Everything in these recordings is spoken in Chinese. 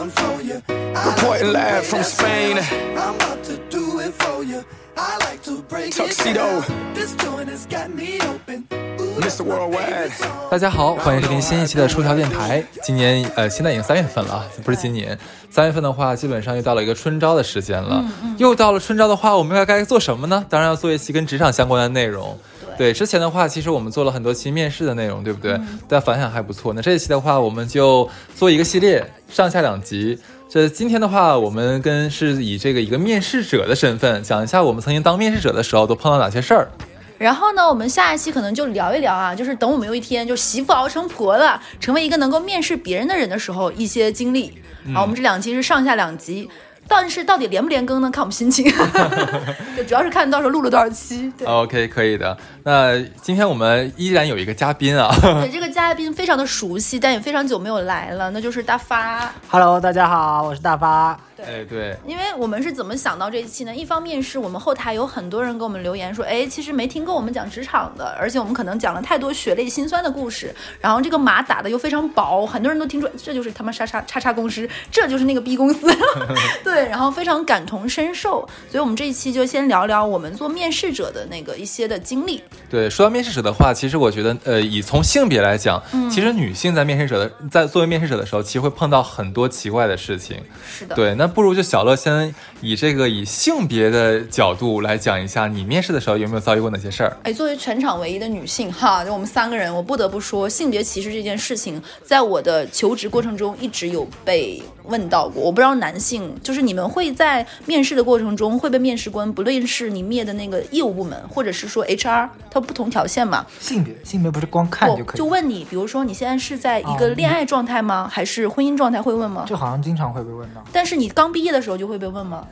one for you. Reporting live from Spain. I'm about to do it for you. I like to break Tuxedo. it. This joint has got me open. Ooh, Mr. Worldwide 大家好，欢迎收听新一期的出条电台。今年呃，现在已经三月份了，不是今年。三月份的话，基本上又到了一个春招的时间了。又到了春招的话，我们该该做什么呢？当然要做一期跟职场相关的内容。对，之前的话，其实我们做了很多期面试的内容，对不对？大家反响还不错。那这一期的话，我们就做一个系列，上下两集。这今天的话，我们跟是以这个一个面试者的身份，讲一下我们曾经当面试者的时候都碰到哪些事儿。然后呢，我们下一期可能就聊一聊啊，就是等我们有一天就媳妇熬成婆了，成为一个能够面试别人的人的时候，一些经历。好，我们这两期是上下两集，但是到底连不连更呢？看我们心情，就主要是看到时候录了多少期。对，OK，可以的。那今天我们依然有一个嘉宾啊，对，这个嘉宾非常的熟悉，但也非常久没有来了，那就是大发。Hello，大家好，我是大发。哎，对，因为我们是怎么想到这一期呢？一方面是我们后台有很多人给我们留言说，哎，其实没听够我们讲职场的，而且我们可能讲了太多血泪辛酸的故事，然后这个码打的又非常薄，很多人都听说这就是他妈叉叉叉叉公司，这就是那个 B 公司，对，然后非常感同身受，所以我们这一期就先聊聊我们做面试者的那个一些的经历。对，说到面试者的话，其实我觉得，呃，以从性别来讲，嗯其实女性在面试者的在作为面试者的时候，其实会碰到很多奇怪的事情。是的，对，那不如就小乐先以这个以性别的角度来讲一下，你面试的时候有没有遭遇过哪些事儿？哎，作为全场唯一的女性哈，就我们三个人，我不得不说，性别歧视这件事情，在我的求职过程中一直有被问到过。我不知道男性，就是你们会在面试的过程中会被面试官，不论是你面的那个业务部门，或者是说 HR，它不同条线嘛，性别，性别不是光看就可以，就问你，比如说你现在是在一个恋爱状态吗？还是婚姻状态会问吗？这好像经常会被问到。但是你刚毕业的时候就会被问吗？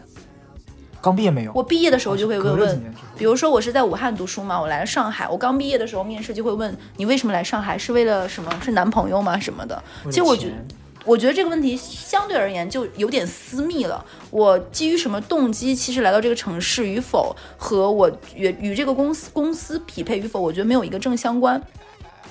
刚毕业没有？我毕业的时候就会问问比如说我是在武汉读书嘛，我来了上海，我刚毕业的时候面试就会问你为什么来上海，是为了什么？是男朋友吗？什么的？其实我觉得。我觉得这个问题相对而言就有点私密了。我基于什么动机，其实来到这个城市与否，和我与与这个公司公司匹配与否，我觉得没有一个正相关。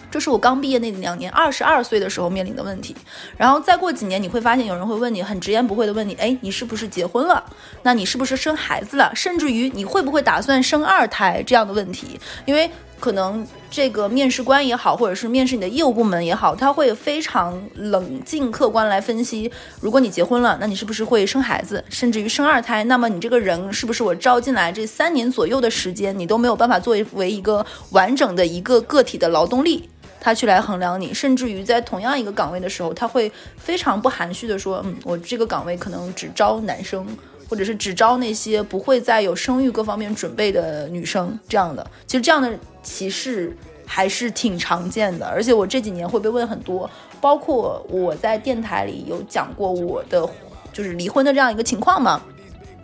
这是我刚毕业那两年，二十二岁的时候面临的问题。然后再过几年，你会发现有人会问你很直言不讳的问你，哎，你是不是结婚了？那你是不是生孩子了？甚至于你会不会打算生二胎这样的问题？因为可能这个面试官也好，或者是面试你的业务部门也好，他会非常冷静客观来分析，如果你结婚了，那你是不是会生孩子，甚至于生二胎？那么你这个人是不是我招进来这三年左右的时间，你都没有办法作为一个完整的一个个体的劳动力？他去来衡量你，甚至于在同样一个岗位的时候，他会非常不含蓄的说，嗯，我这个岗位可能只招男生，或者是只招那些不会再有生育各方面准备的女生这样的。其实这样的歧视还是挺常见的，而且我这几年会被问很多，包括我在电台里有讲过我的就是离婚的这样一个情况嘛。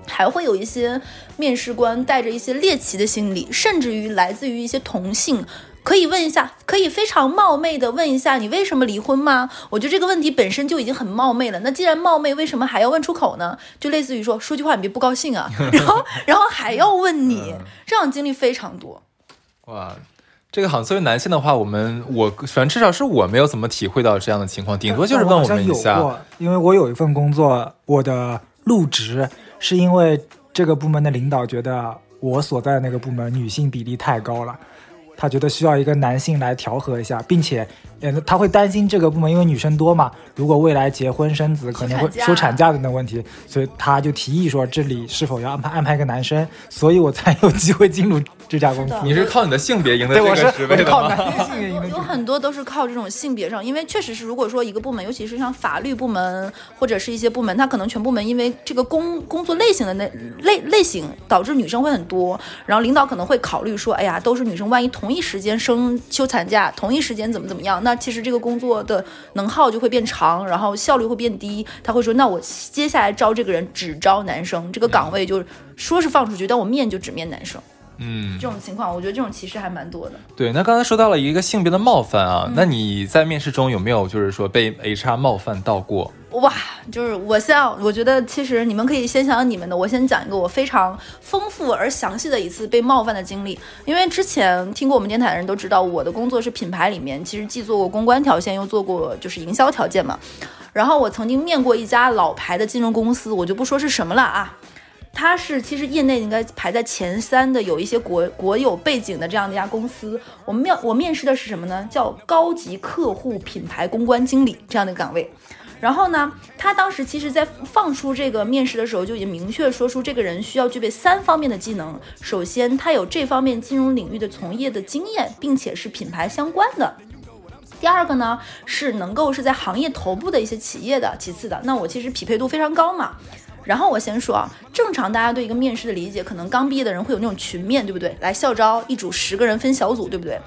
还会有一些面试官带着一些猎奇的心理，甚至于来自于一些同性，可以问一下，可以非常冒昧的问一下你为什么离婚吗？我觉得这个问题本身就已经很冒昧了。那既然冒昧，为什么还要问出口呢？就类似于说说句话你别不高兴啊，然后然后还要问你，这样经历非常多。哇，这个好像作为男性的话，我们我反正至少是我没有怎么体会到这样的情况，顶多就是问我们一下。因为我有一份工作，我的入职是因为这个部门的领导觉得我所在的那个部门女性比例太高了。他觉得需要一个男性来调和一下，并且，呃，他会担心这个部门因为女生多嘛，如果未来结婚生子可能会休产假休产假等等问题，所以他就提议说这里是否要安排安排一个男生，所以我才有机会进入这家公司。你是靠你的性别赢得对，是这个职位的吗？男性赢的有很多都是靠这种性别上，因为确实是，如果说一个部门，尤其是像法律部门或者是一些部门，它可能全部门因为这个工工作类型的那类类型，导致女生会很多，然后领导可能会考虑说，哎呀，都是女生，万一同一时间生休产假，同一时间怎么怎么样，那其实这个工作的能耗就会变长，然后效率会变低。他会说，那我接下来招这个人只招男生，这个岗位就说是放出去，但我面就只面男生。嗯，这种情况，我觉得这种歧视还蛮多的。对。那刚才说到了一个性别的冒犯啊，嗯那你在面试中有没有就是说被 HR 冒犯到过？哇，就是我先，我觉得其实你们可以先想想你们的，我先讲一个我非常丰富而详细的一次被冒犯的经历。因为之前听过我们电台的人都知道，我的工作是品牌里面，其实既做过公关条线，又做过就是营销条件嘛。然后我曾经面过一家老牌的金融公司，我就不说是什么了啊。它是其实业内应该排在前三的，有一些国国有背景的这样的一家公司。我们面我面试的是什么呢？叫高级客户品牌公关经理这样的岗位。然后呢，他当时其实在放出这个面试的时候就已经明确说出这个人需要具备三方面的技能。首先，他有这方面金融领域的从业的经验，并且是品牌相关的。第二个呢，是能够是在行业头部的一些企业的。其次的，那我其实匹配度非常高嘛。然后我先说啊，正常大家对一个面试的理解，可能刚毕业的人会有那种群面，对不对？来校招一组十个人分小组，对不对？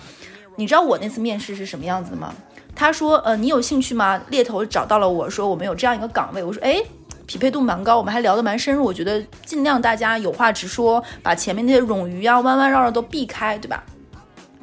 你知道我那次面试是什么样子的吗？他说，呃，你有兴趣吗？猎头找到了我说我们有这样一个岗位，我说，哎，匹配度蛮高，我们还聊得蛮深入，我觉得尽量大家有话直说，把前面那些冗余啊、弯弯绕绕都避开，对吧？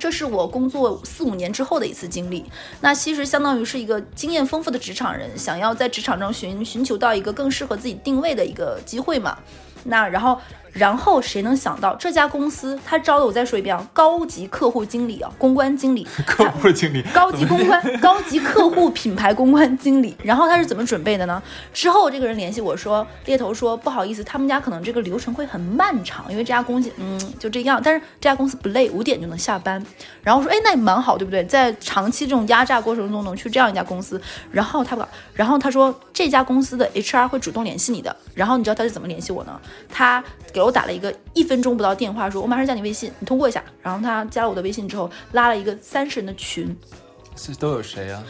这是我工作四五年之后的一次经历，那其实相当于是一个经验丰富的职场人，想要在职场中寻寻求到一个更适合自己定位的一个机会嘛。那然后。然后谁能想到这家公司他招的？我再说一遍啊，高级客户经理啊，公关经理，客户经理，高级公关，高级客户品牌公关经理。然后他是怎么准备的呢？之后这个人联系我说，猎头说不好意思，他们家可能这个流程会很漫长，因为这家公司嗯就这样，但是这家公司不累，五点就能下班。然后我说哎那也蛮好，对不对？在长期这种压榨过程中能去这样一家公司。然后他不，然后他说这家公司的 HR 会主动联系你的。然后你知道他是怎么联系我呢？他给。我打了一个一分钟不到电话，说我马上加你微信，你通过一下。然后他加了我的微信之后，拉了一个三十人的群，是都有谁啊？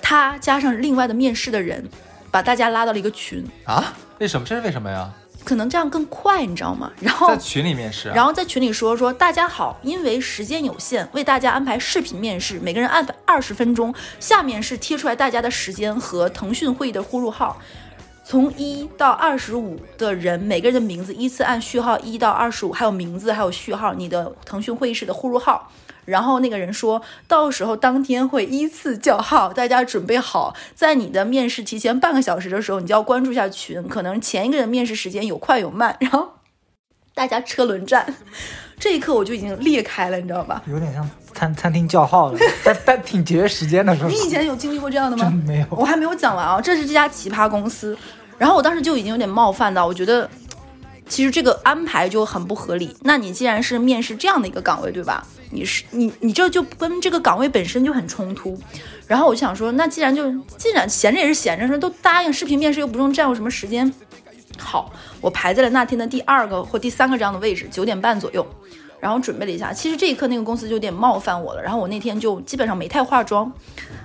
他加上另外的面试的人，把大家拉到了一个群啊？为什么？这是为什么呀？可能这样更快，你知道吗？然后在群里面试，然后在群里说说大家好，因为时间有限，为大家安排视频面试，每个人安排二十分钟。下面是贴出来大家的时间和腾讯会议的呼入号。从一到二十五的人，每个人的名字依次按序号一到二十五，还有名字，还有序号，你的腾讯会议室的呼入号。然后那个人说到时候当天会依次叫号，大家准备好，在你的面试提前半个小时的时候，你就要关注一下群，可能前一个人面试时间有快有慢，然后大家车轮战。这一刻我就已经裂开了，你知道吧？有点像餐餐厅叫号了，但但挺节约时间的，是吧？你以前有经历过这样的吗？没有，我还没有讲完啊。这是这家奇葩公司，然后我当时就已经有点冒犯到，我觉得其实这个安排就很不合理。那你既然是面试这样的一个岗位，对吧？你是你你这就跟这个岗位本身就很冲突。然后我就想说，那既然就既然闲着也是闲着，说都答应视频面试又不用占用什么时间。好，我排在了那天的第二个或第三个这样的位置，九点半左右，然后准备了一下。其实这一刻那个公司就有点冒犯我了，然后我那天就基本上没太化妆，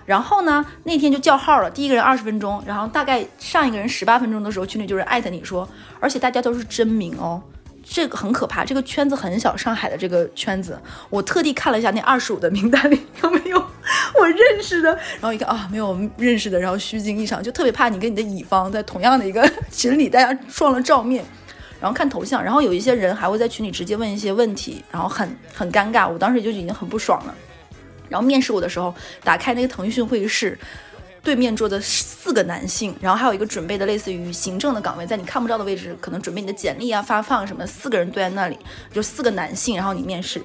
然后呢那天就叫号了，第一个人二十分钟，然后大概上一个人十八分钟的时候，群里就是艾特你说，而且大家都是真名哦。这个很可怕，这个圈子很小，上海的这个圈子，我特地看了一下那二十五的名单里有没有 我认识的，然后一看啊，没有认识的，然后虚惊一场，就特别怕你跟你的乙方在同样的一个群里，大家撞了照面，然后看头像，然后有一些人还会在群里直接问一些问题，然后很很尴尬，我当时就已经很不爽了，然后面试我的时候，打开那个腾讯会议室。对面坐的四个男性，然后还有一个准备的类似于行政的岗位，在你看不到的位置，可能准备你的简历啊、发放什么，四个人对在那里，就四个男性，然后你面试。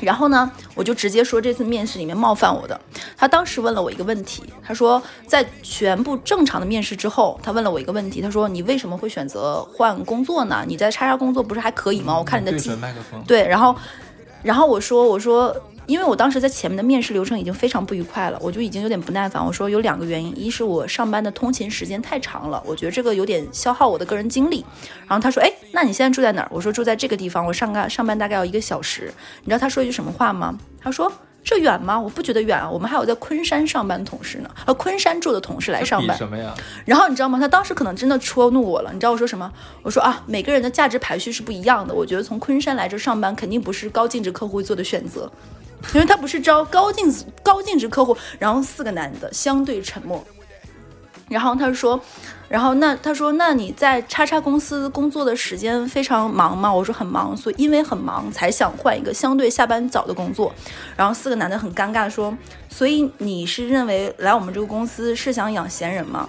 然后呢，我就直接说这次面试里面冒犯我的。他当时问了我一个问题，他说在全部正常的面试之后，他问了我一个问题，他说你为什么会选择换工作呢？你在叉叉工作不是还可以吗？我看你的对麦克风。对，然后，然后我说我说。因为我当时在前面的面试流程已经非常不愉快了，我就已经有点不耐烦。我说有两个原因，一是我上班的通勤时间太长了，我觉得这个有点消耗我的个人精力。然后他说，哎，那你现在住在哪儿？我说住在这个地方，我上个上班大概要一个小时。你知道他说一句什么话吗？他说这远吗？我不觉得远啊，我们还有在昆山上班的同事呢，呃，昆山住的同事来上班。什么呀？然后你知道吗？他当时可能真的戳怒我了。你知道我说什么？我说啊，每个人的价值排序是不一样的。我觉得从昆山来这上班肯定不是高净值客户会做的选择。因为他不是招高净值高净值客户，然后四个男的相对沉默，然后他说，然后那他说，那你在叉叉公司工作的时间非常忙吗？我说很忙，所以因为很忙才想换一个相对下班早的工作。然后四个男的很尴尬说，所以你是认为来我们这个公司是想养闲人吗？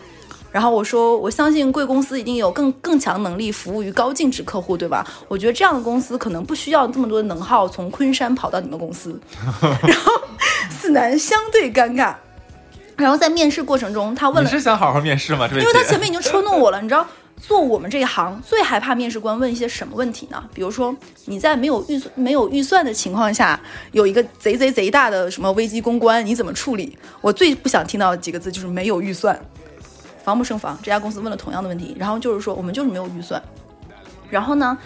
然后我说，我相信贵公司一定有更更强能力服务于高净值客户，对吧？我觉得这样的公司可能不需要这么多的能耗从昆山跑到你们公司。然后四男相对尴尬，然后在面试过程中，他问你了，是想好好面试吗？因为他前面已经戳弄我了，你知道。做我们这一行最害怕面试官问一些什么问题呢？比如说你在没有预算、没有预算的情况下，有一个贼贼贼大的什么危机公关，你怎么处理？我最不想听到的几个字就是没有预算，防不胜防。这家公司问了同样的问题，然后就是说我们就是没有预算。然后呢，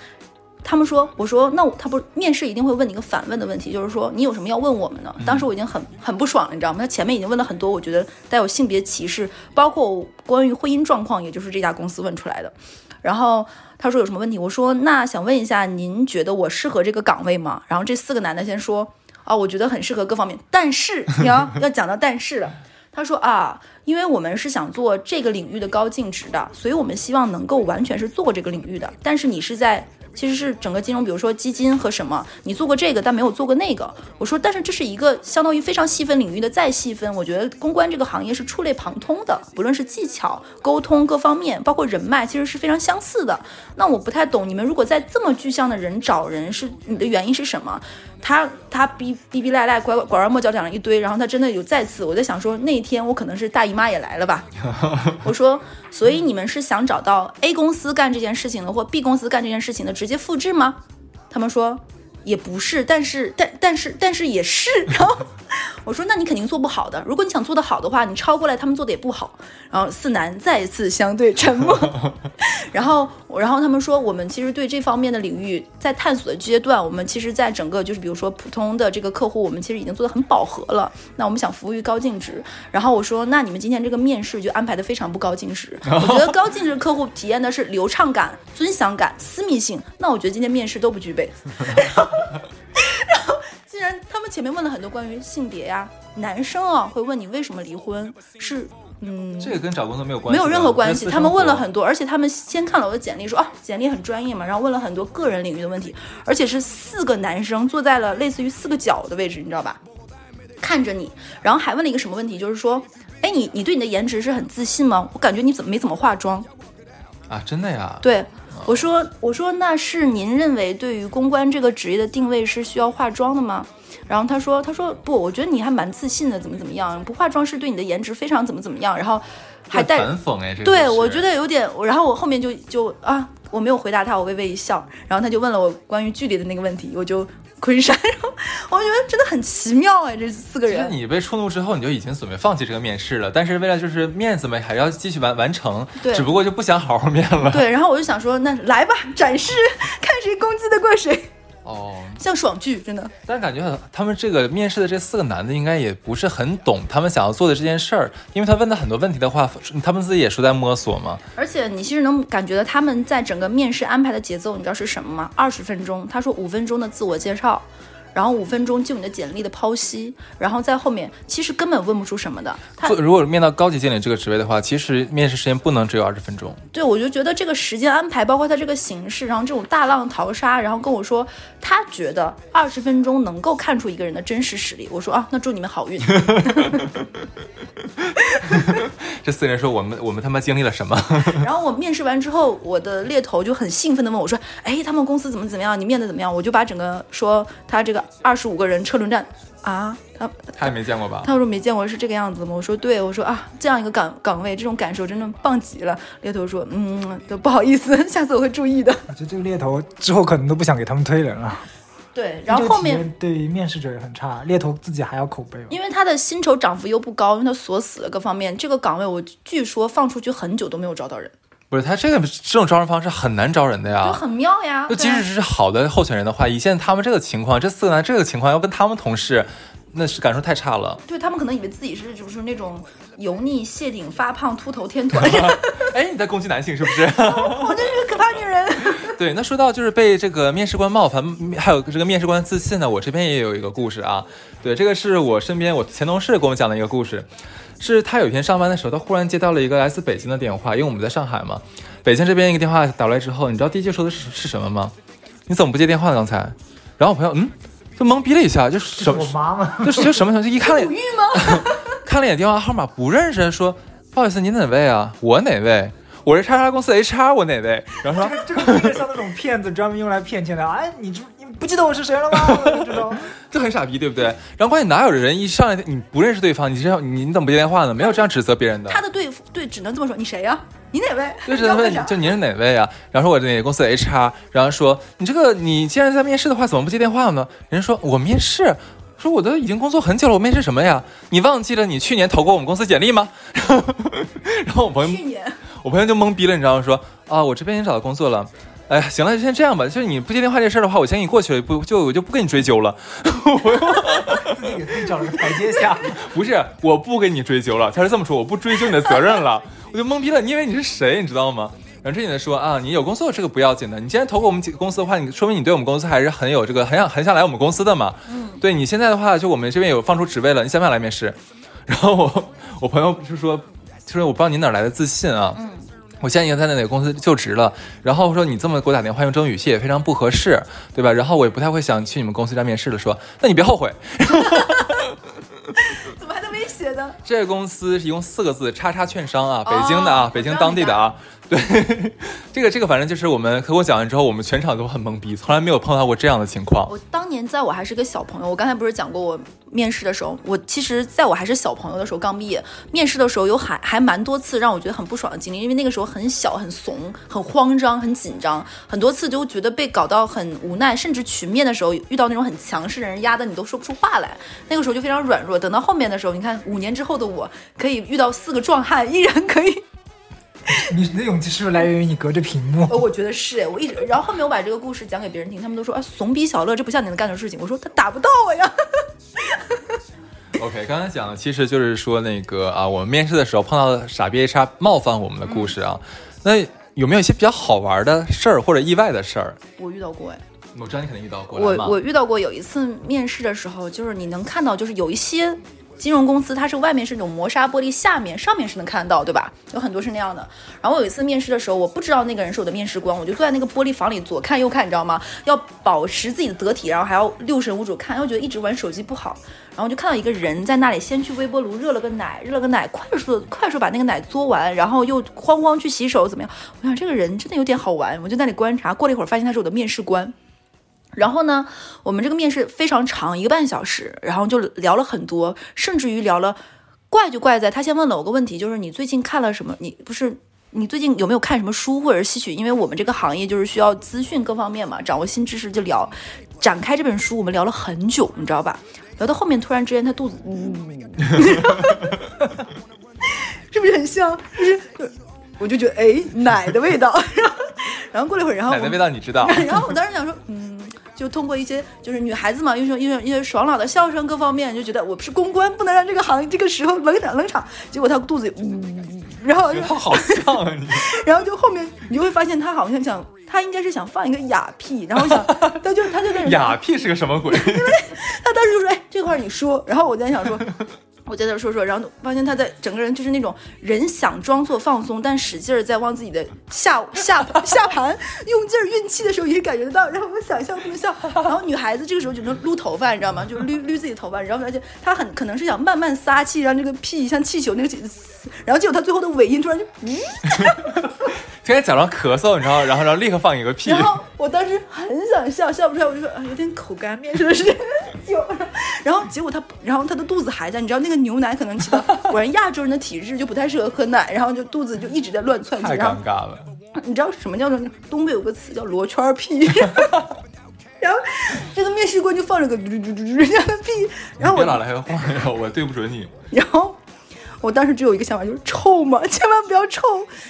他们说，我说那他不面试一定会问你一个反问的问题，就是说你有什么要问我们的？当时我已经很很不爽了，你知道吗？他前面已经问了很多，我觉得带有性别歧视，包括关于婚姻状况，也就是这家公司问出来的。然后他说有什么问题？我说那想问一下，您觉得我适合这个岗位吗？然后这四个男的先说啊，我觉得很适合各方面，但是你要 要讲到但是了。他说啊，因为我们是想做这个领域的高净值的，所以我们希望能够完全是做这个领域的。但是你是在其实是整个金融，比如说基金和什么，你做过这个，但没有做过那个。我说，但是这是一个相当于非常细分领域的再细分。我觉得公关这个行业是触类旁通的，不论是技巧、沟通各方面，包括人脉，其实是非常相似的。那我不太懂，你们如果在这么具象的人找人，是你的原因是什么？他他逼逼逼赖赖拐拐弯抹角讲了一堆，然后他真的有再次，我在想说那一天我可能是大姨妈也来了吧。我说，所以你们是想找到 A 公司干这件事情的，或 B 公司干这件事情的直接复制吗？他们说也不是，但是但但是但是也是。然后我说，那你肯定做不好的。如果你想做得好的话，你抄过来，他们做的也不好。然后四男再一次相对沉默。然后然后他们说，我们其实对这方面的领域在探索的阶段，我们其实在整个就是比如说普通的这个客户，我们其实已经做得很饱和了。那我们想服务于高净值。然后我说，那你们今天这个面试就安排的非常不高净值。我觉得高净值客户体验的是流畅感、尊享感、私密性。那我觉得今天面试都不具备。然后，既然他们前面问了很多关于性别呀，男生啊会问你为什么离婚，是嗯。这个跟找工作没有关系，没有任何关系，他们问了很多，而且他们先看了我的简历，说啊，简历很专业嘛，然后问了很多个人领域的问题，而且是四个男生坐在了类似于四个角的位置，你知道吧？看着你，然后还问了一个什么问题，就是说，哎，你你对你的颜值是很自信吗？我感觉你怎么没怎么化妆？啊，真的呀？对，我说我说那是您认为对于公关这个职业的定位是需要化妆的吗？然后他说他说不，我觉得你还蛮自信的，怎么怎么样，不化妆是对你的颜值非常怎么怎么样，然后还带反讽哎，这对，我觉得有点，然后我后面就就啊，我没有回答他，我微微一笑，然后他就问了我关于距离的那个问题，我就昆山，然后我觉得真的很奇妙哎，这四个其实人，你被触怒之后，你就已经准备放弃这个面试了，但是为了就是面子嘛，还要继续完完成，对。只不过就不想好好面了。对，然后我就想说，那来吧，展示，看谁攻击得过谁，哦，像爽剧，真的。但感觉他们这个面试的这四个男的应该也不是很懂他们想要做的这件事儿，因为他问的很多问题的话，他们自己也是在摸索嘛。而且你其实能感觉到他们在整个面试安排的节奏，你知道是什么吗？二十分钟，他说五分钟的自我介绍，然后五分钟就你的简历的剖析，然后在后面其实根本问不出什么的。他如果面到高级经理这个职位的话，其实面试时间不能只有二十分钟。对我就觉得这个时间安排，包括他这个形式，然后这种大浪淘沙，然后跟我说他觉得二十分钟能够看出一个人的真实实力。我说啊，那祝你们好运。这四个人说我们我们他妈经历了什么？然后我面试完之后，我的猎头就很兴奋的问我说：“哎，他们公司怎么怎么样？你面的怎么样？”我就把整个说他这个二十五个人车轮战啊，他他也没见过吧？他说没见过是这个样子吗？我说对，我说啊，这样一个岗岗位，这种感受真的棒极了。猎头说，嗯，都不好意思，下次我会注意的。我觉得这个猎头之后可能都不想给他们推人了。对，然后后面对于面试者也很差，猎头自己还要口碑嘛。因为他的薪酬涨幅又不高，因为他锁死了各方面，这个岗位我据说放出去很久都没有招到人，不是他这个这种招人方式很难招人的呀就。很妙呀。就即使是好的候选人的话，以现在他们这个情况，这四个男这个情况要跟他们同事，那是感受太差了。对他们可能以为自己是就是那种油腻、谢顶、发胖、秃头、天团，哎，你在攻击男性是不是？我真是个可怕女人。对，那说到就是被这个面试官冒犯，还有这个面试官自信呢，我这边也有一个故事啊。对，这个是我身边我前同事跟我讲的一个故事，是他有一天上班的时候，他忽然接到了一个来自北京的电话，因为我们在上海嘛。北京这边一个电话打过来之后，你知道第一句说的是是什么吗？你怎么不接电话呢？刚才？然后我朋友嗯，就懵逼了一下，就什么我？妈妈，就就什么什么，就一看了眼古玉吗？看了眼电话号码不认识，说不好意思，您哪位啊？我哪位？我是叉叉公司 HR，我哪位？然后说 这个有点像那种骗子专门用来骗钱的。哎，你这你不记得我是谁了吗？这种。就很傻逼，对不对？然后关键哪有人一上来你不认识对方，你这样你你怎么不接电话呢？没有这样指责别人的。他的对付对只能这么说，你谁呀、你哪位？对，是问你就您是哪位啊？然后说我哪个公司的 HR，然后说你这个你既然在面试的话，怎么不接电话呢？人家说我面试，说我都已经工作很久了，我面试什么呀？你忘记了你去年投过我们公司简历吗？然后我朋友去年我朋友就懵逼了，你知道吗？说啊，我这边已经找到工作了。哎呀，行了，就先这样吧。就是你不接电话这事儿的话，我先给你过去了，不就我就不跟你追究了。自己给自己找了个台阶下。不是，我不跟你追究了，他是这么说，我不追究你的责任了，我就懵逼了，你以为你是谁，你知道吗？然后这女的说啊，你有工作这个不要紧的，你既然投给我们几个公司的话，你说明你对我们公司还是很有这个很想很想来我们公司的嘛。嗯，对你现在的话，就我们这边有放出职位了，你想不想来面试？然后我我朋友就说，就说我不知道你哪来的自信啊。嗯。我现在已经在那个公司就职了，然后说你这么给我打电话用这种语气也非常不合适，对吧？然后我也不太会想去你们公司这样面试了，说那你别后悔，怎么还在威胁呢？这个公司是一共四个字，叉叉券商啊，北京的啊，哦北京当地的啊。对，这个这个反正就是我们和我讲完之后，我们全场都很懵逼，从来没有碰到过这样的情况。我当年在我还是个小朋友，我刚才不是讲过我面试的时候，我其实在我还是小朋友的时候，刚毕业面试的时候有还还蛮多次让我觉得很不爽的经历，因为那个时候很小、很怂、很慌张、很紧张，很多次就觉得被搞到很无奈，甚至群面的时候遇到那种很强势的人压得你都说不出话来，那个时候就非常软弱。等到后面的时候，你看五年之后的我，可以遇到四个壮汉，依然可以。你的勇气是不是来源于你隔着屏幕？呃，我觉得是哎，我一直，然后后面我把这个故事讲给别人听，他们都说啊，怂逼小乐，这不像你能干的事情。我说他打不到我呀。OK，刚才讲的其实就是说那个啊，我们面试的时候碰到的傻逼 HR 冒犯我们的故事啊。那有没有一些比较好玩的事儿或者意外的事儿？我遇到过哎，我知道你肯定遇到过，我我遇到过有一次面试的时候，就是你能看到，就是有一些金融公司，它是外面是那种磨砂玻璃，下面上面是能看到，对吧？有很多是那样的。然后我有一次面试的时候，我不知道那个人是我的面试官，我就坐在那个玻璃房里左看右看，你知道吗？要保持自己的得体，然后还要六神无主看，又觉得一直玩手机不好。然后就看到一个人在那里，先去微波炉热了个奶，热了个奶，快速 快速把那个奶嘬完，然后又慌慌去洗手，怎么样？我想这个人真的有点好玩，我就在那里观察。过了一会儿，发现他是我的面试官。然后呢，我们这个面试非常长，一个半小时，然后就聊了很多，甚至于聊了，怪就怪在他先问了我个问题，就是你最近看了什么？你不是你最近有没有看什么书或者是吸取？因为我们这个行业就是需要资讯各方面嘛，掌握新知识就聊。展开这本书，我们聊了很久，你知道吧？聊到后面，突然之间他肚子，嗯，是不是很像？就是，我就觉得哎，奶的味道。然后，然后过了一会儿，然后奶的味道你知道？然后我当时想说，嗯，就通过一些就是女孩子嘛，因为因为因为爽朗的笑声各方面，就觉得我不是公关，不能让这个行这个时候冷场冷场。结果他肚子，嗯，然后他 好像啊你。然后就后面你就会发现他好像想，他应该是想放一个哑屁，然后想他就他就在那哑屁是个什么鬼？因为他当时就说：“哎，这块儿你说。”然后我在想说，我在那儿说说，然后发现他在整个人就是那种人想装作放松，但使劲儿在往自己的下 下下盘用劲儿运气的时候，也感觉得到。然后我想象不能笑，然后女孩子这个时候就能撸头发，你知道吗？就是捋捋自己头发，然后而且她很可能是想慢慢撒气，让这个屁像气球那个气，然后结果他最后的尾音突然就嗯。天天假装咳嗽，你知道，然后然后立刻放一个屁。然后我当时很想笑，笑不出来，我就说啊有点口干，面试的时间很久。然后结果他，然后他的肚子还在，你知道那个牛奶可能起到，果然亚洲人的体质就不太适合喝奶，然后就肚子就一直在乱窜太尴尬了。你知道什么叫做东北有个词叫罗圈屁。然后这个面试官就放着个嘟嘟嘟嘟嘟这样的屁，然后我别老来回晃悠，我对不准你。然后我当时只有一个想法，就是臭嘛，千万不要臭，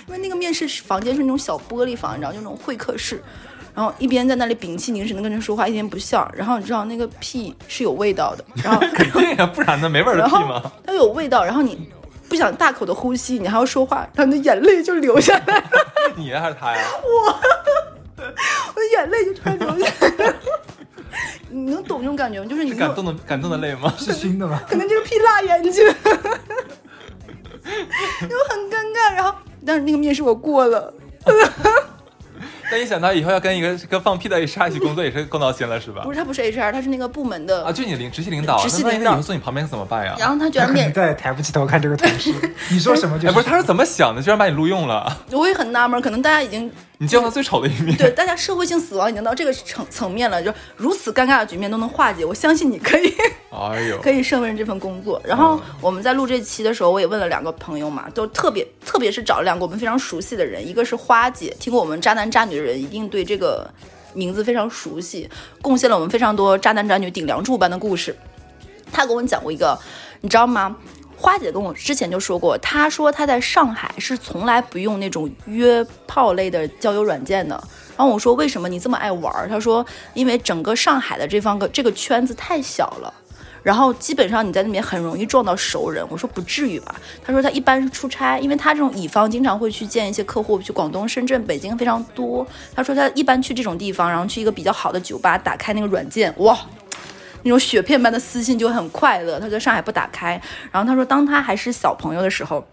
因为那个面试房间是那种小玻璃房，你知道，就那种会客室。然后一边在那里屏气凝神的跟人说话，一边不笑。然后你知道那个屁是有味道的，然后 肯定呀，不然呢？没味儿的屁吗？它有味道，然后你不想大口的呼吸，你还要说话，然后你的眼泪就流下来了，你呀还是他呀？我我的眼泪就突然流下来了。你能懂这种感觉吗？就是你是感动的感动的泪吗？是熏的吗？可能这个屁辣眼睛，就很尴尬。然后，但是那个面试我过了。但一想到以后要跟一个跟放屁的 HR 一起工作，也是够闹心了，是吧不？是他不是 HR，他是那个部门的。啊，就你领直系领导，直系领导那万一那以后坐你旁边怎么办呀？然后他居然面，在抬不起头看这个同事，你说什么就哎，不是，他是怎么想的？居然把你录用了？我也很纳闷，可能大家已经你见过他最丑的一面。对，大家社会性死亡已经到这个层层面了，就如此尴尬的局面都能化解，我相信你可以 哎呦，可以胜任这份工作。然后我们在录这期的时候，我也问了两个朋友嘛，都特别特别是找了两个我们非常熟悉的人，一个是花姐，听过我们渣男渣女的人一定对这个名字非常熟悉，贡献了我们非常多渣男渣女顶梁柱般的故事。他给我讲过一个，你知道吗？花姐跟我之前就说过，她说她在上海是从来不用那种约炮类的交友软件的。然后我说为什么你这么爱玩？她说因为整个上海的这方个这个圈子太小了。然后基本上你在那边很容易撞到熟人。我说不至于吧？他说他一般出差，因为他这种乙方经常会去见一些客户，去广东、深圳、北京非常多。他说他一般去这种地方，然后去一个比较好的酒吧，打开那个软件，哇，那种雪片般的私信就很快乐。他在上海不打开，然后他说当他还是小朋友的时候。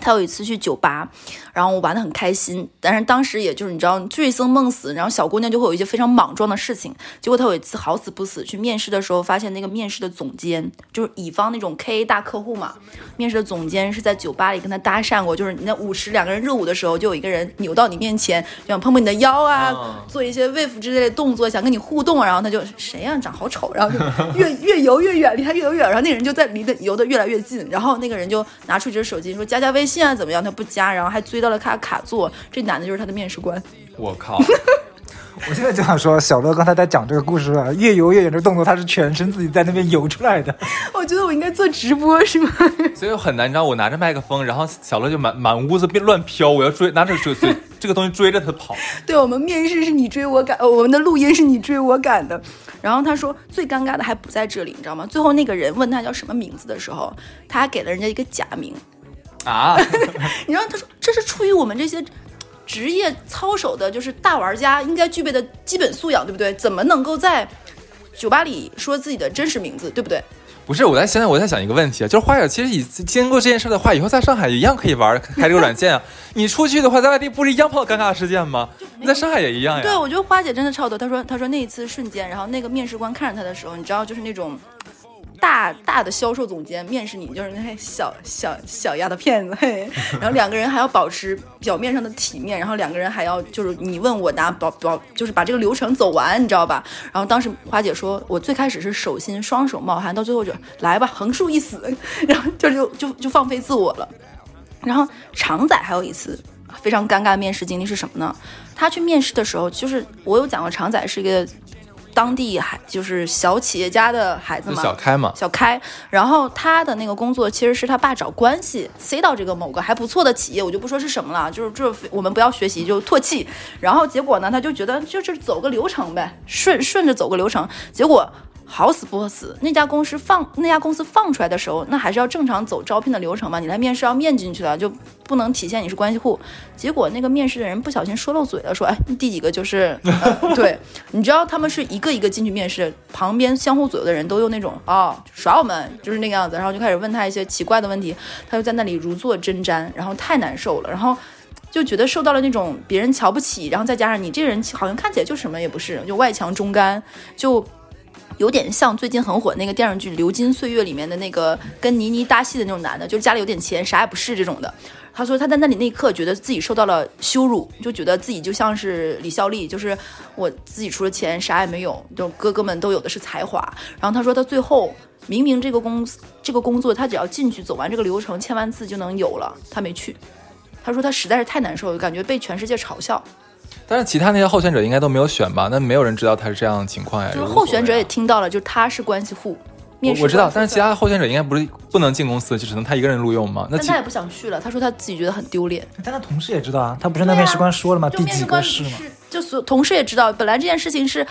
他有一次去酒吧，然后我玩的很开心，但是当时也就是你知道醉生梦死，然后小姑娘就会有一些非常莽撞的事情。结果他有一次好死不死去面试的时候，发现那个面试的总监就是乙方那种 K A 大客户嘛，面试的总监是在酒吧里跟他搭讪过，就是你那舞池两个人热舞的时候，就有一个人扭到你面前，想碰碰你的腰啊，嗯做一些 wave 之类的动作，想跟你互动，然后他就谁呀、长好丑，然后就 越越游越远，离他越游越远，然后那个人就在离得游得越来越近，然后那个人就拿出一只手机说加加微信啊怎么样，他不加，然后还追到了他卡座，这男的就是他的面试官。我靠，我现在就想说，小乐刚才在讲这个故事啊，越游越远这动作，他是全身自己在那边游出来的。我觉得我应该做直播是吗？所以很难，你知道，我拿着麦克风，然后小乐就满满屋子变乱飘，我要追，拿着追追这个东西追着他跑。对我们面试是你追我赶，呃，我们的录音是你追我赶的。然后他说最尴尬的还不在这里，你知道吗？最后那个人问他叫什么名字的时候，他还给了人家一个假名。啊，你知道他说这是出于我们这些职业操守的，就是大玩家应该具备的基本素养，对不对？怎么能够在酒吧里说自己的真实名字，对不对？不是，我在现在我在想一个问题啊，就是花姐其实以经过这件事的话，以后在上海一样可以玩开这个软件啊。你出去的话，在外地不是一样碰到尴尬事件吗？你在上海也一样呀。对，我觉得花姐真的超多。她说，她说那一次瞬间，然后那个面试官看着她的时候，你知道，就是那种大大的销售总监面试你，就是那小小小丫头片子，嘿。然后两个人还要保持表面上的体面，然后两个人还要就是你问我答，保保就是把这个流程走完，你知道吧？然后当时花姐说，我最开始是手心双手冒汗，到最后就来吧，横竖一死，然后就就就就放飞自我了。然后常仔还有一次非常尴尬的面试经历是什么呢？他去面试的时候，就是我有讲过，常仔是一个当地还，就是小企业家的孩子嘛，小开嘛，小开，然后他的那个工作其实是他爸找关系塞到这个某个还不错的企业，我就不说是什么了，就是这我们不要学习就唾弃。然后结果呢，他就觉得就是走个流程呗，顺顺着走个流程，结果。好死不死，那家公司放那家公司放出来的时候，那还是要正常走招聘的流程嘛。你来面试要面进去的，就不能体现你是关系户。结果那个面试的人不小心说漏嘴了，说哎第几个就是、对，你知道他们是一个一个进去面试，旁边相互左右的人都用那种哦耍我们就是那个样子，然后就开始问他一些奇怪的问题，他就在那里如坐针毡，然后太难受了，然后。就觉得受到了那种别人瞧不起，然后再加上你这个人好像看起来就什么也不是，就外强中干，就有点像最近很火那个电视剧《流金岁月》里面的那个跟倪妮搭戏的那种男的，就是家里有点钱，啥也不是这种的。他说他在那里那一刻觉得自己受到了羞辱，就觉得自己就像是李孝利，就是我自己除了钱啥也没有，就哥哥们都有的是才华。然后他说他最后明明这个公司这个工作他只要进去走完这个流程签完字就能有了，他没去。他说他实在是太难受，感觉被全世界嘲笑。但是其他那些候选者应该都没有选吧？那没有人知道他是这样的情况呀。就是候选者也啊听到了，就是他是关系户。面试我我知道，但是其他的候选者应该不是不能进公司，就只能他一个人录用吗？那他也不想去了。他说他自己觉得很丢脸。但他同事也知道啊，他不是那面试官说了吗？就第几面试官个是吗？是，就所同事也知道，本来这件事情是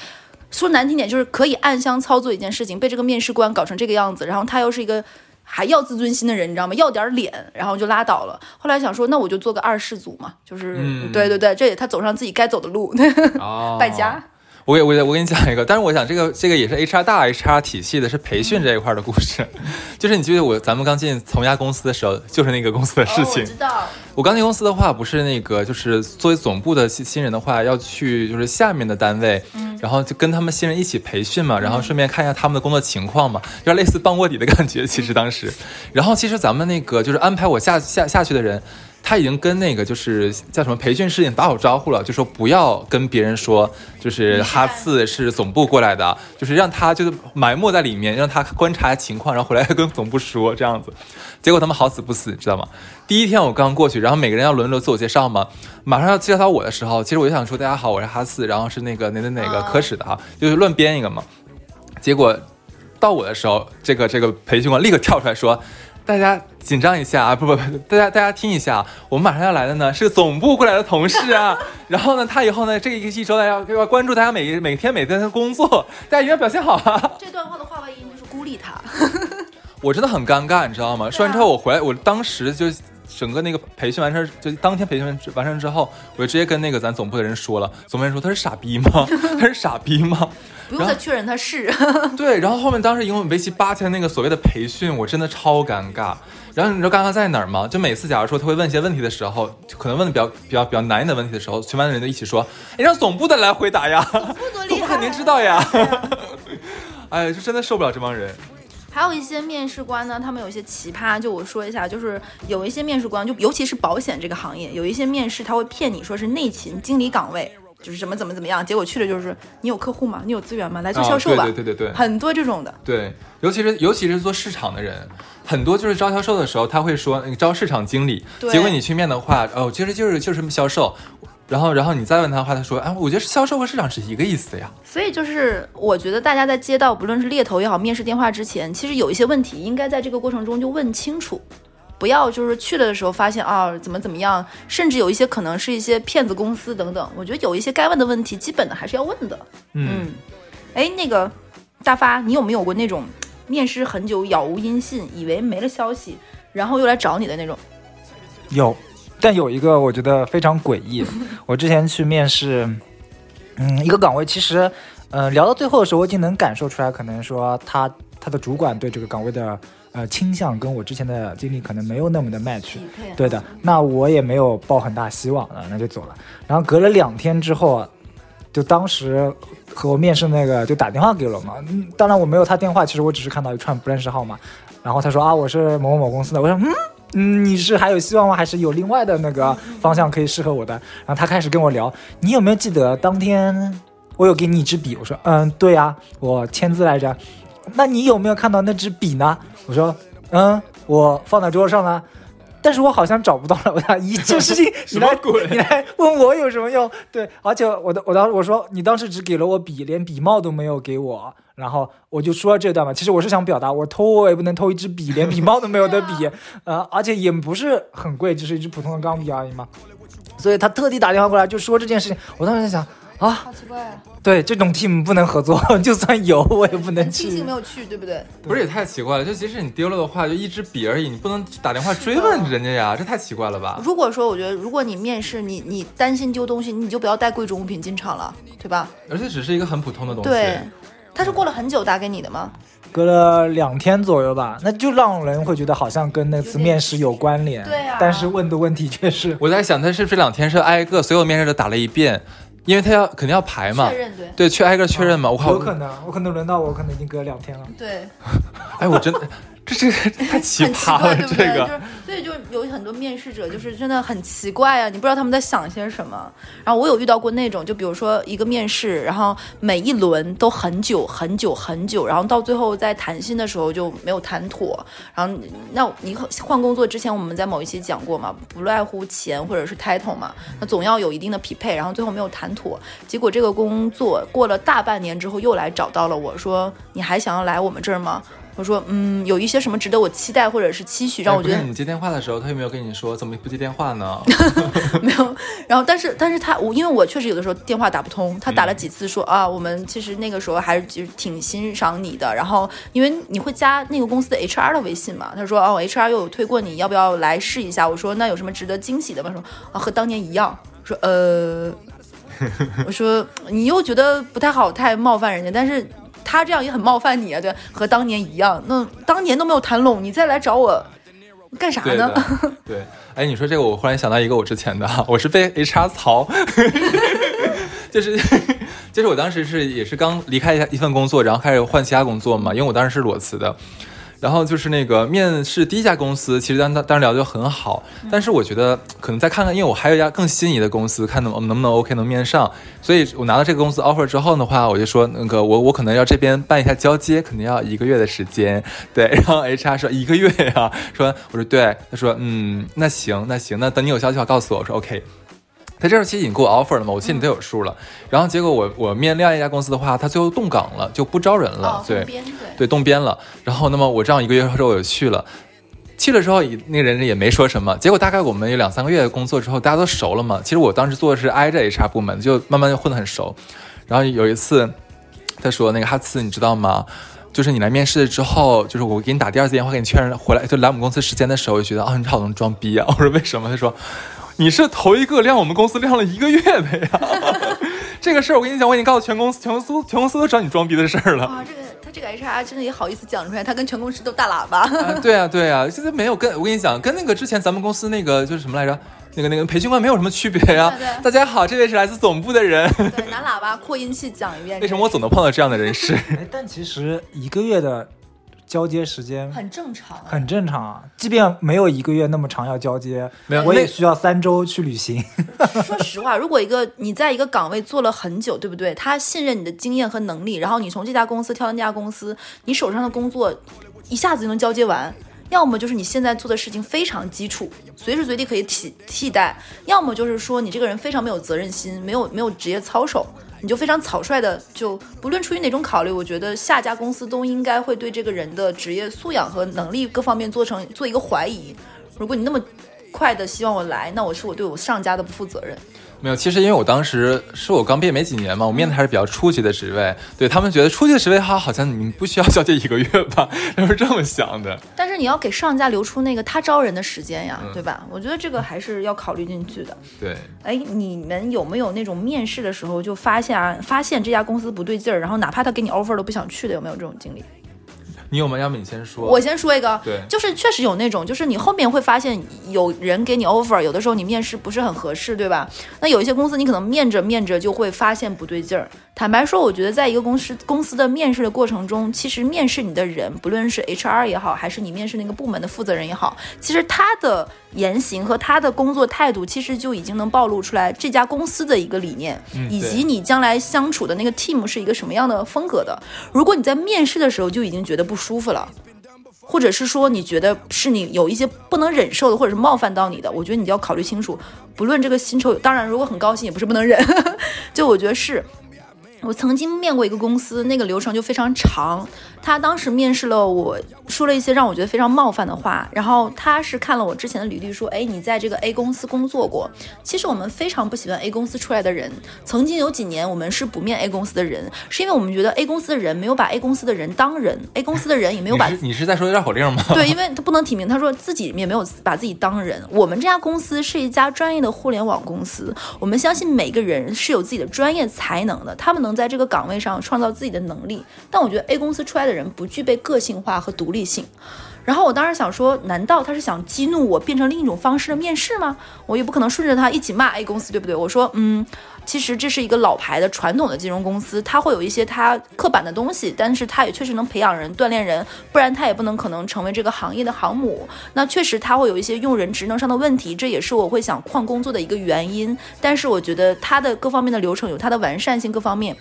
说难听点，就是可以暗箱操作一件事情，被这个面试官搞成这个样子，然后他又是一个还要自尊心的人，你知道吗？要点脸，然后就拉倒了。后来想说，那我就做个二世祖嘛，就是、嗯对对对，这也他走上自己该走的路，哦 败家。我给我给我给你讲一个，但是我想这个这个也是 HR 大 HR 体系的，是培训这一块的故事。就是你记得我咱们刚进同一家公司的时候，就是那个公司的事情。哦、我知道，我刚进公司的话，不是那个，就是作为总部的新新人的话，要去就是下面的单位，然后就跟他们新人一起培训嘛，然后顺便看一下他们的工作情况嘛，有点类似帮卧底的感觉。其实当时，然后其实咱们那个就是安排我下下下去的人。他已经跟那个就是叫什么培训师已经打好招呼了，就说不要跟别人说，就是哈次是总部过来的，就是让他就是埋没在里面，让他观察情况，然后回来跟总部说这样子。结果他们好死不死，知道吗？第一天我刚过去，然后每个人要轮流自我介绍嘛，马上要介绍到我的时候，其实我就想说大家好，我是哈四，然后是那个哪哪哪个科室的哈，就是乱编一个嘛。结果到我的时候，这个这个培训官立刻跳出来说。大家紧张一下啊！不不不，大家大家听一下，我们马上要来的呢是总部过来的同事啊。然后呢，他以后呢这一个一周呢要要关注大家每每天每天的工作，大家一定要表现好啊。这段话的话外音就是孤立他。我真的很尴尬，你知道吗？说完之后我回来，我当时就整个那个培训完事儿，就当天培训完成之后，我就直接跟那个咱总部的人说了。总部人说他是傻逼吗？他是傻逼吗？不用再确认他是。对，然后后面当时因为为期八天那个所谓的培训，我真的超尴尬。然后你知道尴尬在哪儿吗？就每次假如说他会问一些问题的时候，可能问的比较比较比较难一点的问题的时候，全班的人都一起说：“哎，让总部的来回答呀，总部 肯定知道呀。”哎，就真的受不了这帮人。还有一些面试官呢，他们有一些奇葩，就我说一下，就是有一些面试官，就尤其是保险这个行业，有一些面试他会骗你说是内勤经理岗位。就是怎么怎么怎么样，结果去了就是你有客户吗？你有资源吗？来做销售吧。对对对对对，很多这种的。对，尤其是尤其是做市场的人，很多就是招销售的时候，他会说你招市场经理，结果你去面的话，哦，其实就是就是销售，然后然后你再问他的话，他说，哎，我觉得销售和市场是一个意思呀。所以就是我觉得大家在接到不论是猎头也好，面试电话之前，其实有一些问题应该在这个过程中就问清楚。不要就是去了的时候发现啊怎么怎么样，甚至有一些可能是一些骗子公司等等。我觉得有一些该问的问题，基本的还是要问的。嗯，哎，那个大发，你有没有过那种面试很久杳无音信，以为没了消息，然后又来找你的那种？有，但有一个我觉得非常诡异。我之前去面试，嗯，一个岗位，其实，呃，聊到最后的时候，我已经能感受出来，可能说他他的主管对这个岗位的。呃，倾向跟我之前的经历可能没有那么的 match，对的，那我也没有抱很大希望了，那就走了。然后隔了两天之后，就当时和我面试那个就打电话给我嘛，当然我没有他电话，其实我只是看到一串不认识号码。然后他说啊，我是某某某公司的，我说嗯嗯，你是还有希望吗？还是有另外的那个方向可以适合我的？然后他开始跟我聊，你有没有记得当天我有给你一支笔？我说嗯，对啊，我签字来着。那你有没有看到那支笔呢？我说，嗯，我放在桌上了，但是我好像找不到了。我想一件事情，你来你来问我有什么用？对，而且我的我当时我说你当时只给了我笔，连笔帽都没有给我，然后我就说了这段嘛。其实我是想表达，我偷我也不能偷一支笔，连笔帽都没有的笔，呃，而且也不是很贵，只是一支普通的钢笔而已嘛。所以他特地打电话过来就说这件事情，我当时在想。啊，好奇怪啊！对，这种 team 不能合作，就算有我也不能去。庆幸没有去，对不对？不是也太奇怪了？就即使你丢了的话，就一支笔而已，你不能打电话追问人家呀，这太奇怪了吧？如果说我觉得，如果你面试，你你担心丢东西，你就不要带贵重物品进场了，对吧？而且只是一个很普通的东西。对，他是过了很久打给你的吗？隔了两天左右吧，那就让人会觉得好像跟那次面试有关联。对啊。但是问的问题却是，我在想他是不是两天是挨个所有面试都打了一遍。因为他要肯定要排嘛，确认对，对，去挨个确认嘛。我靠，有可能，我可能轮到我，可能已经隔两天了。对，哎，我真的。这这太奇葩了，这个，就是所以就有很多面试者就是真的很奇怪啊，你不知道他们在想些什么。然后我有遇到过那种，就比如说一个面试，然后每一轮都很久很久很久，然后到最后在谈薪的时候就没有谈妥。然后那你换工作之前，我们在某一期讲过嘛，不外乎钱或者是 title 嘛，那总要有一定的匹配。然后最后没有谈妥，结果这个工作过了大半年之后又来找到了我说，你还想要来我们这儿吗？我说，嗯，有一些什么值得我期待或者是期许，让我觉得。你接电话的时候，他有没有跟你说怎么不接电话呢？没有。然后，但是，但是他，我因为我确实有的时候电话打不通，他打了几次说啊，我们其实那个时候还是就是挺欣赏你的。然后，因为你会加那个公司的 HR 的微信嘛，他说哦，HR 又有推过你，要不要来试一下？我说那有什么值得惊喜的吗？说啊，和当年一样。说呃，我说你又觉得不太好，太冒犯人家，但是。他这样也很冒犯你啊，对，和当年一样。那当年都没有谈拢，你再来找我干啥呢？对，哎，你说这个，我忽然想到一个我之前的，我是被 HR 槽，就是就是我当时是也是刚离开一下一份工作，然后开始换其他工作嘛，因为我当时是裸辞的。然后就是那个面试第一家公司，其实当当当时聊得就很好，但是我觉得可能再看看，因为我还有一家更心仪的公司，看能能不能 OK 能面上，所以我拿到这个公司 offer 之后的话，我就说那个我我可能要这边办一下交接，肯定要一个月的时间，对，然后 HR 说一个月呀、说我说对，他说嗯那行那行，那等你有消息的话告诉我，我说 OK。他这时候其实已经给我 offer 了嘛，我心里都有数了。然后结果我我面另外一家公司的话，他最后动岗了，就不招人了，哦，对对。对，动编了。然后那么我这样一个月之后我就去了，去了之后那个人也没说什么。结果大概我们有两三个月的工作之后，大家都熟了嘛。其实我当时做的是挨着 HR 部门，就慢慢就混得很熟。然后有一次他说那个哈茨你知道吗？就是你来面试之后，就是我给你打第二次电话给你确认回来，就来我们公司时间的时候，我就觉得啊、你好能装逼啊！我说为什么？他说你是头一个亮我们公司亮了一个月的呀。这个事儿我跟你讲，我已经告诉全公司，全公司全公司都知道你装逼的事儿了。哇，这个他这个 HR 真的也好意思讲出来，他跟全公司都大喇叭。啊，对啊，对啊，现在没有跟我跟你讲，跟那个之前咱们公司那个就是什么来着，那个那个培训官没有什么区别呀、大家好，这位是来自总部的人。对，拿喇叭扩音器讲一遍。为什么我总能碰到这样的人士？哎，但其实一个月的交接时间很正常啊？很正常啊，即便没有一个月那么长要交接，没有我也需要三周去旅行。说实话，如果一个你在一个岗位做了很久，对不对？他信任你的经验和能力，然后你从这家公司跳到那家公司，你手上的工作一下子就能交接完。要么就是你现在做的事情非常基础，随时随地可以替替代；要么就是说你这个人非常没有责任心，没有没有职业操守，你就非常草率的就不论出于哪种考虑，我觉得下家公司都应该会对这个人的职业素养和能力各方面做成做一个怀疑。如果你那么快的希望我来，那我是我对我上家的不负责任。没有，其实因为我当时是我刚毕业没几年嘛，我面的还是比较初级的职位，对他们觉得初级的职位哈，好像你不需要交接一个月吧，他们是这么想的。但是你要给上家留出那个他招人的时间呀，对吧？我觉得这个还是要考虑进去的。对，哎，你们有没有那种面试的时候就发现啊，发现这家公司不对劲儿，然后哪怕他给你 offer 都不想去的，有没有这种经历？你有吗？要么你先说。我先说一个，对就是确实有那种，就是你后面会发现有人给你 offer，有的时候你面试不是很合适，对吧？那有一些公司你可能面着面着就会发现不对劲儿。坦白说，我觉得在一个公司公司的面试的过程中，其实面试你的人，不论是 HR 也好，还是你面试那个部门的负责人也好，其实他的言行和他的工作态度，其实就已经能暴露出来这家公司的一个理念，以及你将来相处的那个 team 是一个什么样的风格的。如果你在面试的时候就已经觉得不舒服了。或者是说你觉得是你有一些不能忍受的，或者是冒犯到你的，我觉得你就要考虑清楚。不论这个薪酬，当然如果很高兴也不是不能忍，就我觉得是。我曾经面过一个公司，那个流程就非常长。他当时面试了我，说了一些让我觉得非常冒犯的话。然后他是看了我之前的履历，说：“哎，你在这个 A 公司工作过。”其实我们非常不喜欢 A 公司出来的人。曾经有几年我们是不面 A 公司的人，是因为我们觉得 A 公司的人没有把 A 公司的人当人，A 公司的人也没有把你是你是在说绕口令吗？对，因为他不能提名，他说自己也没有把自己当人。我们这家公司是一家专业的互联网公司，我们相信每个人是有自己的专业才能的，他们能在这个岗位上创造自己的能力。但我觉得 A 公司出来的人不具备个性化和独立性。然后我当时想说，难道他是想激怒我，变成另一种方式的面试吗？我也不可能顺着他一起骂 A 公司，对不对？我说，嗯，其实这是一个老牌的传统的金融公司，它会有一些它刻板的东西，但是它也确实能培养人、锻炼人，不然它也不能可能成为这个行业的航母。那确实它会有一些用人职能上的问题，这也是我会想换工作的一个原因。但是我觉得它的各方面的流程有它的完善性，各方面。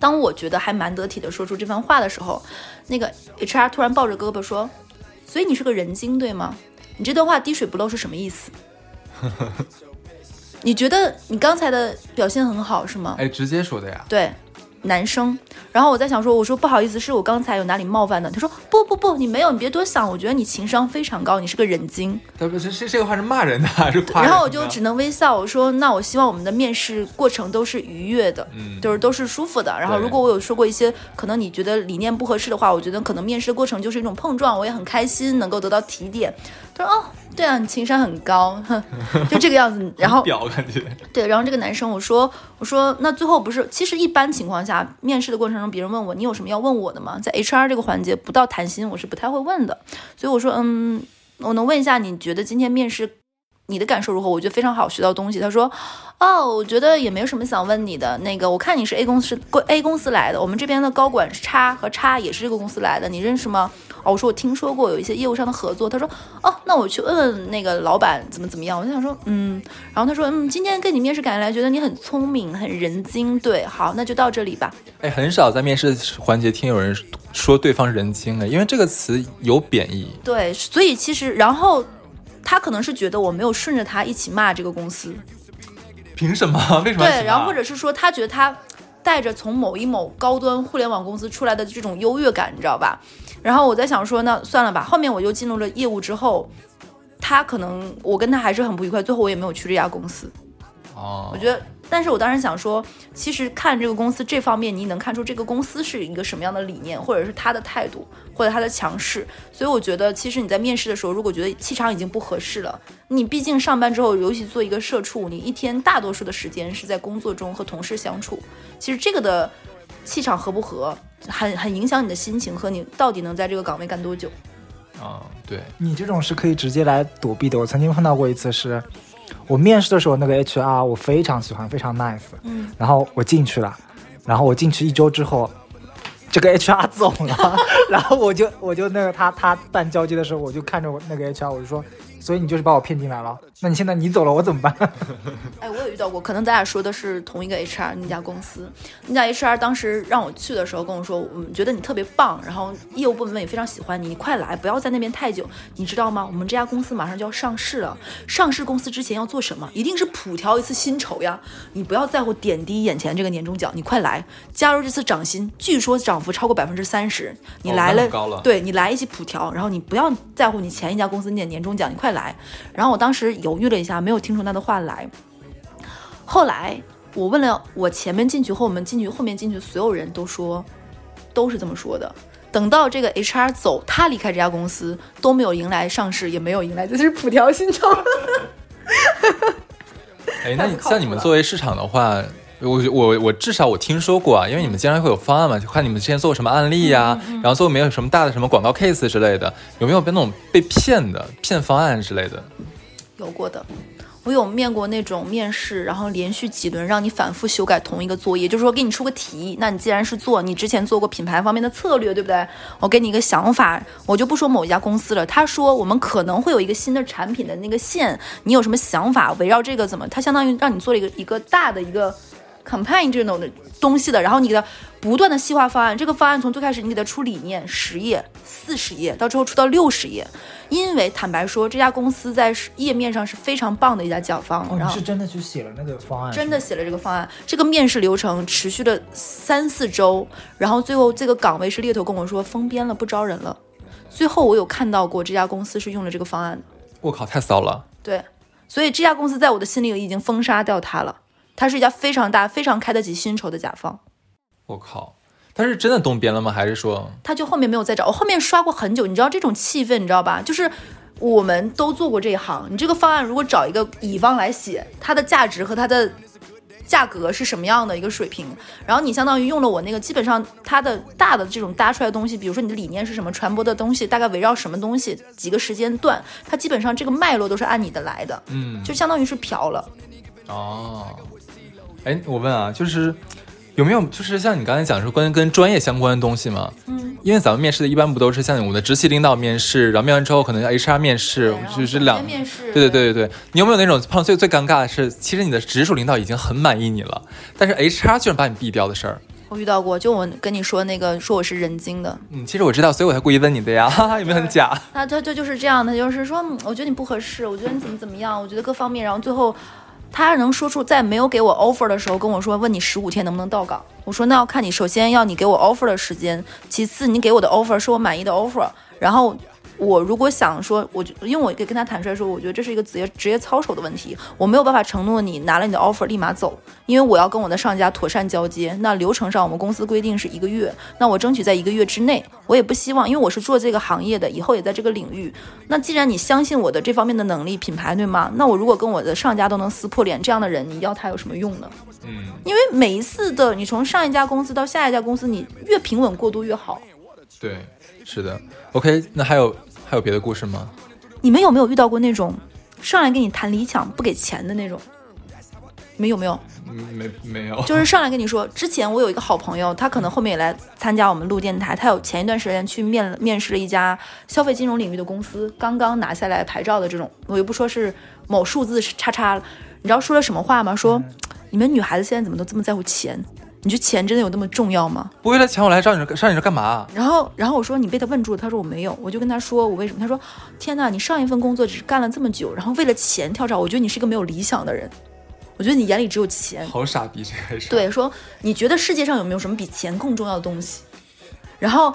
当我觉得还蛮得体的说出这番话的时候，那个 HR 突然抱着胳膊说：“所以你是个人精对吗？你这段话滴水不漏是什么意思？你觉得你刚才的表现很好是吗？哎，直接说的呀。对，男生。然后我在想说，我说不好意思，是我刚才有哪里冒犯的？他说不不不，你没有，你别多想。我觉得你情商非常高，你是个人精。他不是这这个话是骂人的还是夸人的？然后我就只能微笑，我说那我希望我们的面试过程都是愉悦的，嗯就是都是舒服的。然后如果我有说过一些可能你觉得理念不合适的话，我觉得可能面试的过程就是一种碰撞，我也很开心能够得到提点。他说哦，对啊，你情商很高，哼，就这个样子。然后表感觉。对，然后这个男生我说我说那最后不是，其实一般情况下面试的过程中，别人问我你有什么要问我的吗？在 HR 这个环节不到谈心我是不太会问的，所以我说嗯，我能问一下你觉得今天面试你的感受如何？我觉得非常好，学到东西。他说哦，我觉得也没有什么想问你的，那个我看你是 A 公司 A 公司来的，我们这边的高管是叉和叉也是这个公司来的，你认识吗？哦，我说我听说过有一些业务上的合作。他说哦，那我去问问那个老板怎么怎么样。我就想说嗯，然后他说嗯，今天跟你面试感觉来，觉得你很聪明，很人精。对，好，那就到这里吧。哎，很少在面试环节听有人说对方人精的，因为这个词有贬义。对，所以其实然后他可能是觉得我没有顺着他一起骂这个公司。凭什么？为什么？对，然后或者是说他觉得他。带着从某一某高端互联网公司出来的这种优越感，你知道吧？然后我在想说，那算了吧。后面我就进入了业务之后，他可能我跟他还是很不愉快，最后我也没有去这家公司。哦，我觉得。但是我当时想说，其实看这个公司这方面，你能看出这个公司是一个什么样的理念，或者是他的态度，或者他的强势。所以我觉得，其实你在面试的时候，如果觉得气场已经不合适了，你毕竟上班之后，尤其做一个社畜，你一天大多数的时间是在工作中和同事相处。其实这个的气场合不合，很很影响你的心情和你到底能在这个岗位干多久。啊，对你这种是可以直接来躲避的。我曾经碰到过一次是。我面试的时候，那个 HR 我非常喜欢，非常 nice。嗯，然后我进去了，然后我进去一周之后，这个 HR 走了，然后我就我就那个他他办交接的时候，我就看着我那个 HR，我就说。所以你就是把我骗进来了？那你现在你走了，我怎么办？哎，我也遇到过，可能咱俩说的是同一个 HR 那家公司。那家 HR 当时让我去的时候跟我说，我们觉得你特别棒，然后业务部门也非常喜欢你，你快来，不要在那边太久，你知道吗？我们这家公司马上就要上市了，上市公司之前要做什么？一定是普调一次薪酬呀！你不要在乎点滴眼前这个年终奖，你快来加入这次涨薪，据说涨幅超过百分之三十，你来了，对你来一起普调，然后你不要在乎你前一家公司那年终奖，你快。来，然后我当时犹豫了一下，没有听出他的话来。后来我问了我前面进去和我们进去后面进去所有人都说，都是这么说的。等到这个 HR 走，他离开这家公司都没有迎来上市，也没有迎来就是普调新潮。哎，那你 像你们作为市场的话。我我我至少我听说过啊，因为你们经常会有方案嘛，就看你们之前做过什么案例呀，然后做没有什么大的什么广告 case 之类的，有没有被那种被骗的骗方案之类的？有过的，我有面过那种面试，然后连续几轮让你反复修改同一个作业，就是说给你出个题，那你既然是做你之前做过品牌方面的策略，对不对？我给你一个想法，我就不说某一家公司了，他说我们可能会有一个新的产品的那个线，你有什么想法？围绕这个怎么？他相当于让你做了一个一个大的一个。Campaign 这种的东西的，然后你给他不断的细化方案，这个方案从最开始你给他出理念十页、四十页，到之后出到六十页，因为坦白说，这家公司在页面上是非常棒的一家甲方。哦，你是真的去写了那个方案？真的写了这个方案。这个面试流程持续了三四周，然后最后这个岗位是猎头跟我说封编了，不招人了。最后我有看到过这家公司是用了这个方案的。我靠，太骚了。对，所以这家公司在我的心里已经封杀掉它了。它是一家非常大、非常开得起薪酬的甲方。我靠，他是真的动编了吗？还是说他就后面没有再找？我后面刷过很久，你知道这种气氛，你知道吧？就是我们都做过这一行，你这个方案如果找一个乙方来写，它的价值和它的价格是什么样的一个水平？然后你相当于用了我那个，基本上它的大的这种搭出来的东西，比如说你的理念是什么，传播的东西大概围绕什么东西，几个时间段，它基本上这个脉络都是按你的来的，嗯，就相当于是嫖了。哦。哎，我问啊，就是有没有就是像你刚才讲说关于跟专业相关的东西吗？嗯，因为咱们面试的一般不都是像我们的直系领导面试，然后面完之后可能 HR 面试，就是两面试。对对对对对，你有没有那种碰到最最尴尬的是，其实你的直属领导已经很满意你了，但是 HR 居然把你毙掉的事儿？我遇到过，就我跟你说那个说我是人精的。嗯，其实我知道，所以我才故意问你的呀，哈哈，有没有很假？那他就就是这样的，就是说，我觉得你不合适，我觉得你怎么怎么样，我觉得各方面，然后最后。他能说出在没有给我 offer 的时候跟我说，问你十五天能不能到岗？我说那要看你，首先要你给我 offer 的时间，其次你给我的 offer 是我满意的 offer，然后。我如果想说，我就因为我可以跟他坦率说，我觉得这是一个职业职业操守的问题，我没有办法承诺你拿了你的 offer 立马走，因为我要跟我的上家妥善交接。那流程上我们公司规定是一个月，那我争取在一个月之内。我也不希望，因为我是做这个行业的，以后也在这个领域。那既然你相信我的这方面的能力、品牌，对吗？那我如果跟我的上家都能撕破脸，这样的人你要他有什么用呢？嗯，因为每一次的你从上一家公司到下一家公司，你越平稳过渡越好。对，是的。OK，那还有。还有别的故事吗？你们有没有遇到过那种上来跟你谈理想不给钱的那种？你们有没有？嗯没没有，就是上来跟你说，之前我有一个好朋友，他可能后面也来参加我们录电台，他有前一段时间去面了面试了一家消费金融领域的公司，刚刚拿下来牌照的这种，我又不说是某数字叉叉了，你知道说了什么话吗？说你们女孩子现在怎么都这么在乎钱？你觉得钱真的有那么重要吗？不为了钱我来找你这上你这干嘛？然后，然后我说你被他问住了，他说我没有，我就跟他说我为什么？他说天呐，你上一份工作只是干了这么久，然后为了钱跳槽，我觉得你是一个没有理想的人，我觉得你眼里只有钱。好傻逼，这个是。对，说你觉得世界上有没有什么比钱更重要的东西？然后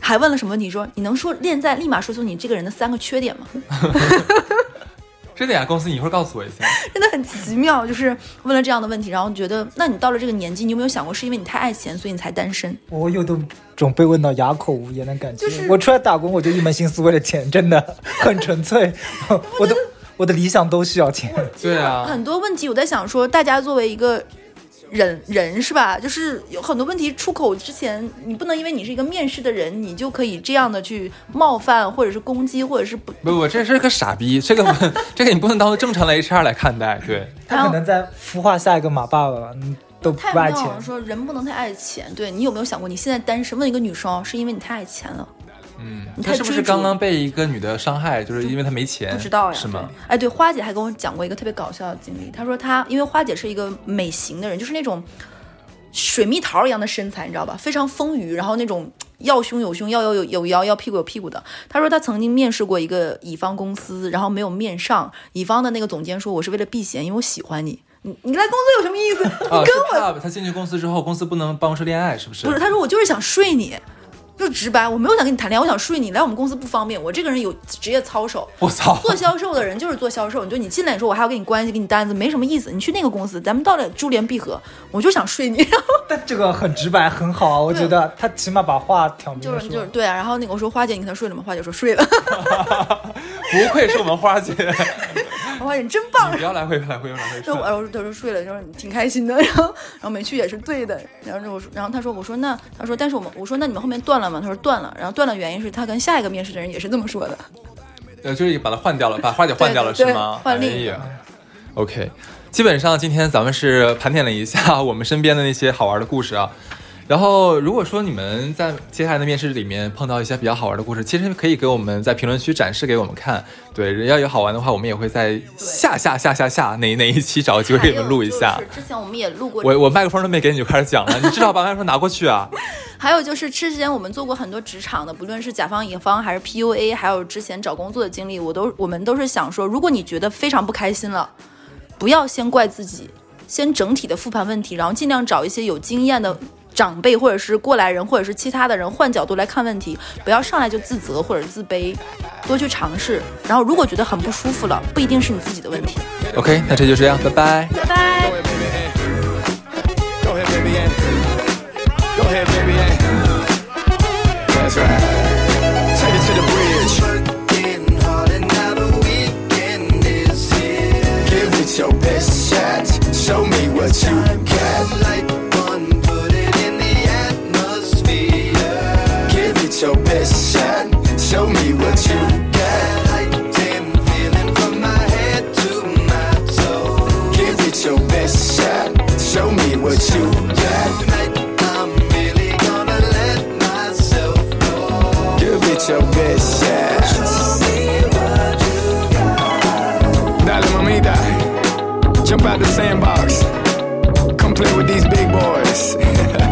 还问了什么问题？说你能说现在立马说出你这个人的三个缺点吗？这点啊，公司你一会儿告诉我一下。真的很奇妙，就是问了这样的问题，然后觉得，那你到了这个年纪，你有没有想过，是因为你太爱钱，所以你才单身？我有种被问到哑口无言的感觉。就是我出来打工，我就一门心思为了钱，真的很纯粹。我的我的理想都需要钱。对啊，很多问题我在想说，大家作为一个人人是吧？就是有很多问题出口之前，你不能因为你是一个面试的人，你就可以这样的去冒犯或者是攻击，或者是不不不，这是个傻逼，这个 这个你不能当做正常的 HR 来看待。对，他可能在孵化下一个马爸爸，你都太不爱钱妙了。。说人不能太爱钱，对你有没有想过，你现在单身？问一个女生，是因为你太爱钱了？嗯，他是不是刚刚被一个女的伤害，就是因为他没钱？不知道呀，是吗？对？哎，对，花姐还跟我讲过一个特别搞笑的经历。她说她因为花姐是一个美型的人，就是那种水蜜桃一样的身材，你知道吧？非常丰腴，然后那种要胸有胸，要腰有有腰，要屁股有屁股的。她说她曾经面试过一个乙方公司，然后没有面上，乙方的那个总监说我是为了避嫌，因为我喜欢你。你你来公司有什么意思？你跟我怕他进去公司之后，公司不能办公室恋爱，是不是？不是，他说我就是想睡你，就直白，我没有想跟你谈恋爱，我想睡你。来我们公司不方便，我这个人有职业操守。我操！做销售的人就是做销售，你就你进来说我还要跟你关系，给你单子，没什么意思。你去那个公司，咱们到了珠联璧合，我就想睡你，但这个很直白，很好啊。我觉得他起码把话挑明就。是就是对啊。然后那个我说花姐，你跟他睡了吗？花姐说睡了。不愧是我们花姐，花姐你真棒你。不要来回来回 来回然后我我他说睡了，然后挺开心的，然后然后没去也是对的，然后我说，然后他说我说那他说但是我们我说那你们后面断了吗？他说断了，然后断了原因是他跟下一个面试的人也是这么说的。呃，就是把他换掉了，把花姐换掉了是吗？换另 OK，基本上今天咱们是盘点了一下我们身边的那些好玩的故事啊。然后，如果说你们在接下来的面试里面碰到一些比较好玩的故事，其实可以给我们在评论区展示给我们看。对，要有好玩的话，我们也会在下下下下下哪哪一期找个机会给你们录一下 之前我们也录过我我麦克风都没给你就开始讲了，你至少把麦克风拿过 去啊！还有就是之前我们做过很多职场的，不论是甲方乙方还是 PUA，还有之前找工作的经历，我都我们都是想说，如果你觉得非常不开心了，不要先怪自己，先整体的复盘问题，然后尽量找一些有经验的。长辈或者是过来人，或者是其他的人，换角度来看问题，不要上来就自责或者自卑，多去尝试。然后如果觉得很不舒服了，不一定是你自己的问题。OK，那这就这样，拜拜。拜拜。Go ahead, baby, and go ahead, baby, and that's right. Take it to the bridge. Working hard and now the weekend is here. Give it your best shot. Show me what you Show me what you got. Light feeling from my head to my toes. Give it your best shot. Show me what you got. Tonight I'm really gonna let myself go. Give it your best shot. Dale, mamita. Jump out the sandbox. Come play with these big boys.